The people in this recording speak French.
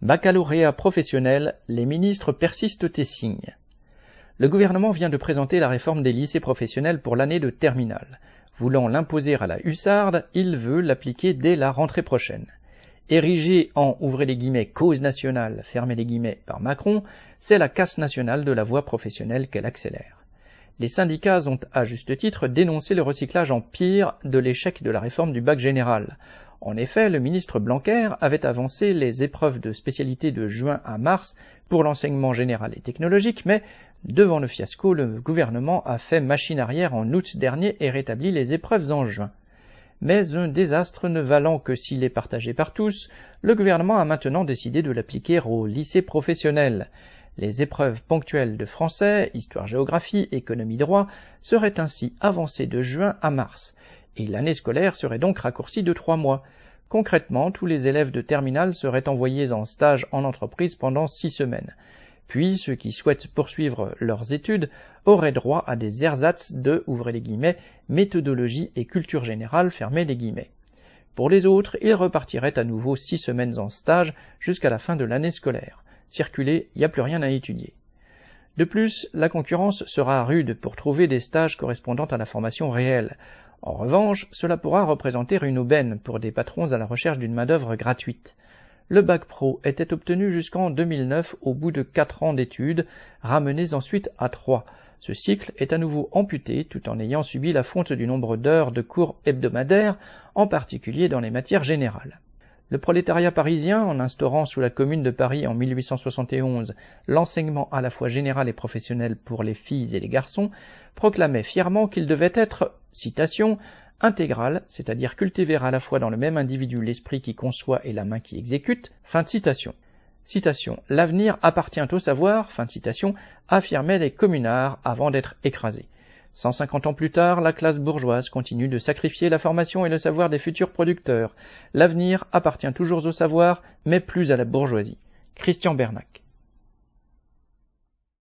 Baccalauréat professionnel, les ministres persistent et signent. Le gouvernement vient de présenter la réforme des lycées professionnels pour l'année de terminale. Voulant l'imposer à la hussarde, il veut l'appliquer dès la rentrée prochaine. Érigée en ouvrez les guillemets cause nationale, fermez les guillemets par Macron, c'est la casse nationale de la voie professionnelle qu'elle accélère. Les syndicats ont à juste titre dénoncé le recyclage en pire de l'échec de la réforme du bac général. En effet, le ministre Blanquer avait avancé les épreuves de spécialité de juin à mars pour l'enseignement général et technologique, mais devant le fiasco, le gouvernement a fait machine arrière en août dernier et rétabli les épreuves en juin. Mais un désastre ne valant que s'il est partagé par tous, le gouvernement a maintenant décidé de l'appliquer au lycée professionnel. Les épreuves ponctuelles de français, histoire-géographie, économie-droit seraient ainsi avancées de juin à mars, et l'année scolaire serait donc raccourcie de trois mois. Concrètement, tous les élèves de terminale seraient envoyés en stage en entreprise pendant six semaines. Puis, ceux qui souhaitent poursuivre leurs études auraient droit à des ersatz de, ouvrez les guillemets, méthodologie et culture générale, fermez les guillemets. Pour les autres, ils repartiraient à nouveau six semaines en stage jusqu'à la fin de l'année scolaire circuler, il n'y a plus rien à étudier. De plus, la concurrence sera rude pour trouver des stages correspondant à la formation réelle. En revanche, cela pourra représenter une aubaine pour des patrons à la recherche d'une main-d'œuvre gratuite. Le bac pro était obtenu jusqu'en 2009 au bout de quatre ans d'études, ramenés ensuite à trois. Ce cycle est à nouveau amputé tout en ayant subi la fonte du nombre d'heures de cours hebdomadaires, en particulier dans les matières générales. Le prolétariat parisien, en instaurant sous la Commune de Paris en 1871 l'enseignement à la fois général et professionnel pour les filles et les garçons, proclamait fièrement qu'il devait être, citation, intégral, c'est-à-dire cultiver à la fois dans le même individu l'esprit qui conçoit et la main qui exécute. Fin de citation. Citation. L'avenir appartient au savoir, fin de citation, affirmaient les communards avant d'être écrasés. 150 ans plus tard, la classe bourgeoise continue de sacrifier la formation et le savoir des futurs producteurs. L'avenir appartient toujours au savoir, mais plus à la bourgeoisie. Christian Bernac.